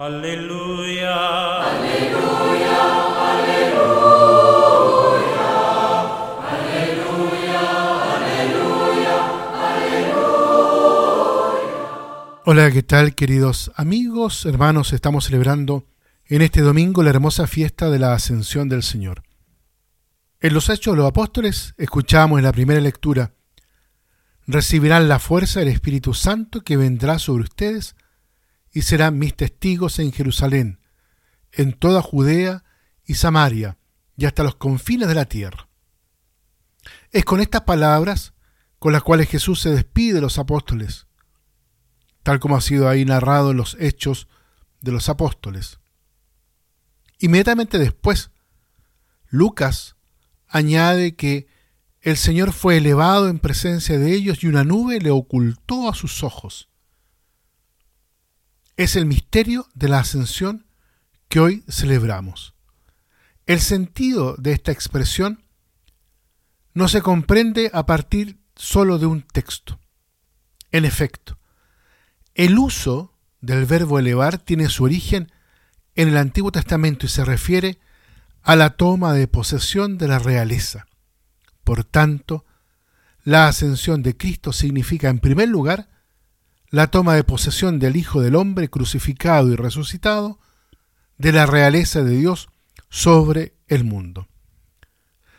Aleluya. Aleluya, aleluya. Aleluya, aleluya, aleluya. Hola, ¿qué tal queridos amigos, hermanos? Estamos celebrando en este domingo la hermosa fiesta de la Ascensión del Señor. En los Hechos de los Apóstoles escuchamos en la primera lectura, recibirán la fuerza del Espíritu Santo que vendrá sobre ustedes y serán mis testigos en Jerusalén, en toda Judea y Samaria, y hasta los confines de la tierra. Es con estas palabras con las cuales Jesús se despide de los apóstoles, tal como ha sido ahí narrado en los hechos de los apóstoles. Inmediatamente después, Lucas añade que el Señor fue elevado en presencia de ellos y una nube le ocultó a sus ojos es el misterio de la ascensión que hoy celebramos. El sentido de esta expresión no se comprende a partir solo de un texto. En efecto, el uso del verbo elevar tiene su origen en el Antiguo Testamento y se refiere a la toma de posesión de la realeza. Por tanto, la ascensión de Cristo significa, en primer lugar, la toma de posesión del Hijo del Hombre crucificado y resucitado, de la realeza de Dios sobre el mundo.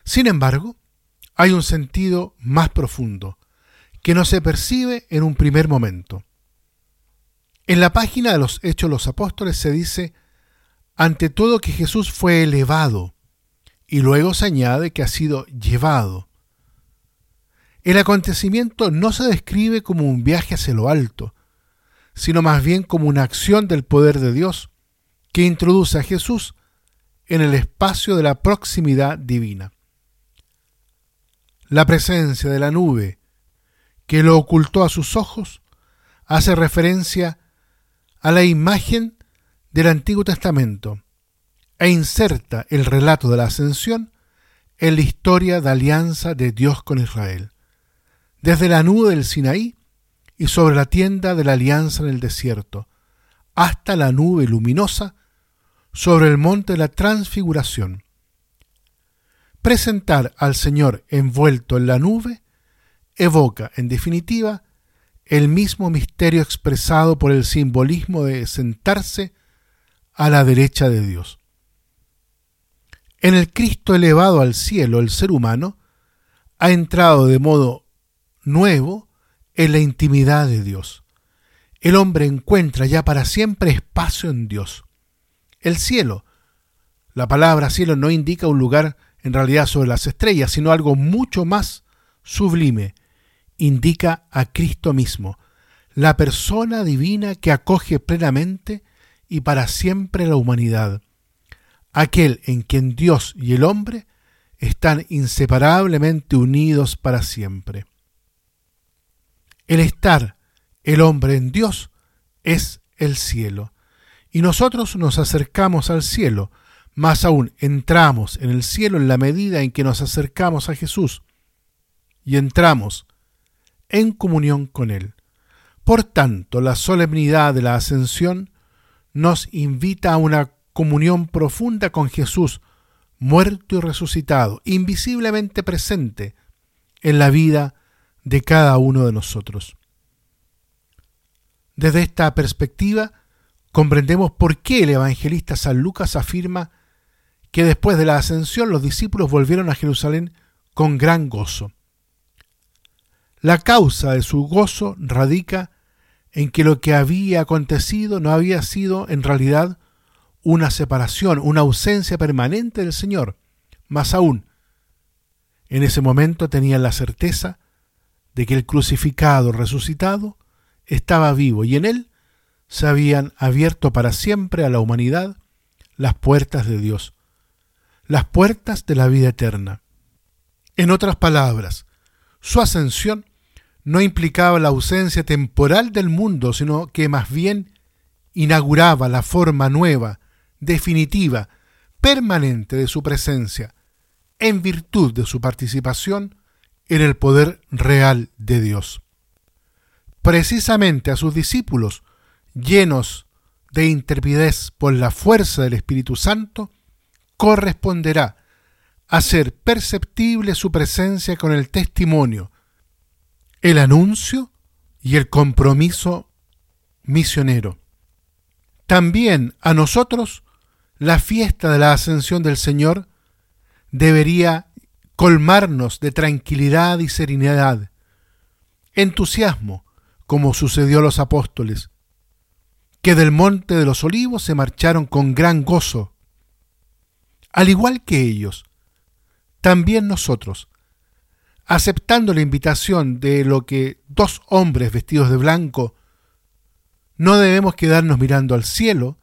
Sin embargo, hay un sentido más profundo, que no se percibe en un primer momento. En la página de los Hechos de los Apóstoles se dice, ante todo que Jesús fue elevado, y luego se añade que ha sido llevado. El acontecimiento no se describe como un viaje hacia lo alto, sino más bien como una acción del poder de Dios que introduce a Jesús en el espacio de la proximidad divina. La presencia de la nube que lo ocultó a sus ojos hace referencia a la imagen del Antiguo Testamento e inserta el relato de la ascensión en la historia de alianza de Dios con Israel desde la nube del Sinaí y sobre la tienda de la alianza en el desierto, hasta la nube luminosa sobre el monte de la transfiguración. Presentar al Señor envuelto en la nube evoca, en definitiva, el mismo misterio expresado por el simbolismo de sentarse a la derecha de Dios. En el Cristo elevado al cielo, el ser humano ha entrado de modo nuevo en la intimidad de Dios. El hombre encuentra ya para siempre espacio en Dios. El cielo. La palabra cielo no indica un lugar en realidad sobre las estrellas, sino algo mucho más sublime. Indica a Cristo mismo, la persona divina que acoge plenamente y para siempre la humanidad, aquel en quien Dios y el hombre están inseparablemente unidos para siempre. El estar el hombre en Dios es el cielo. Y nosotros nos acercamos al cielo, más aún entramos en el cielo en la medida en que nos acercamos a Jesús y entramos en comunión con Él. Por tanto, la solemnidad de la ascensión nos invita a una comunión profunda con Jesús, muerto y resucitado, invisiblemente presente en la vida de cada uno de nosotros. Desde esta perspectiva, comprendemos por qué el evangelista San Lucas afirma que después de la ascensión los discípulos volvieron a Jerusalén con gran gozo. La causa de su gozo radica en que lo que había acontecido no había sido en realidad una separación, una ausencia permanente del Señor. Más aún, en ese momento tenían la certeza de que el crucificado resucitado estaba vivo y en él se habían abierto para siempre a la humanidad las puertas de Dios, las puertas de la vida eterna. En otras palabras, su ascensión no implicaba la ausencia temporal del mundo, sino que más bien inauguraba la forma nueva, definitiva, permanente de su presencia, en virtud de su participación en el poder real de Dios. Precisamente a sus discípulos, llenos de intrepidez por la fuerza del Espíritu Santo, corresponderá hacer perceptible su presencia con el testimonio, el anuncio y el compromiso misionero. También a nosotros la fiesta de la ascensión del Señor debería colmarnos de tranquilidad y serenidad, entusiasmo, como sucedió a los apóstoles, que del monte de los olivos se marcharon con gran gozo. Al igual que ellos, también nosotros, aceptando la invitación de lo que dos hombres vestidos de blanco, no debemos quedarnos mirando al cielo,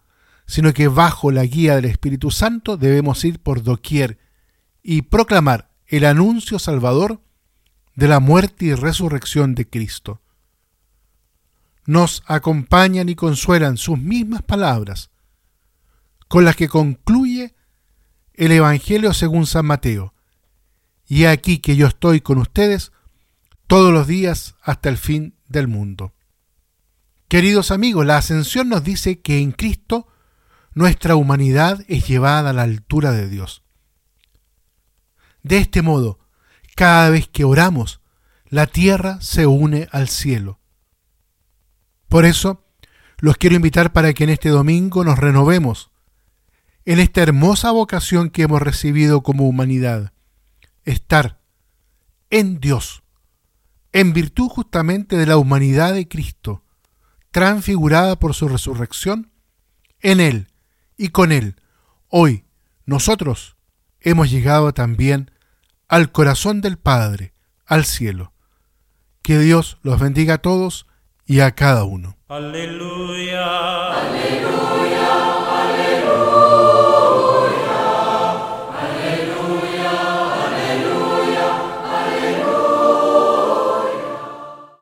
sino que bajo la guía del Espíritu Santo debemos ir por doquier y proclamar el anuncio salvador de la muerte y resurrección de Cristo. Nos acompañan y consuelan sus mismas palabras, con las que concluye el Evangelio según San Mateo. Y aquí que yo estoy con ustedes todos los días hasta el fin del mundo. Queridos amigos, la ascensión nos dice que en Cristo nuestra humanidad es llevada a la altura de Dios. De este modo, cada vez que oramos, la tierra se une al cielo. Por eso, los quiero invitar para que en este domingo nos renovemos en esta hermosa vocación que hemos recibido como humanidad, estar en Dios, en virtud justamente de la humanidad de Cristo, transfigurada por su resurrección, en Él y con Él, hoy nosotros hemos llegado también al corazón del Padre, al cielo. Que Dios los bendiga a todos y a cada uno. Aleluya. Aleluya.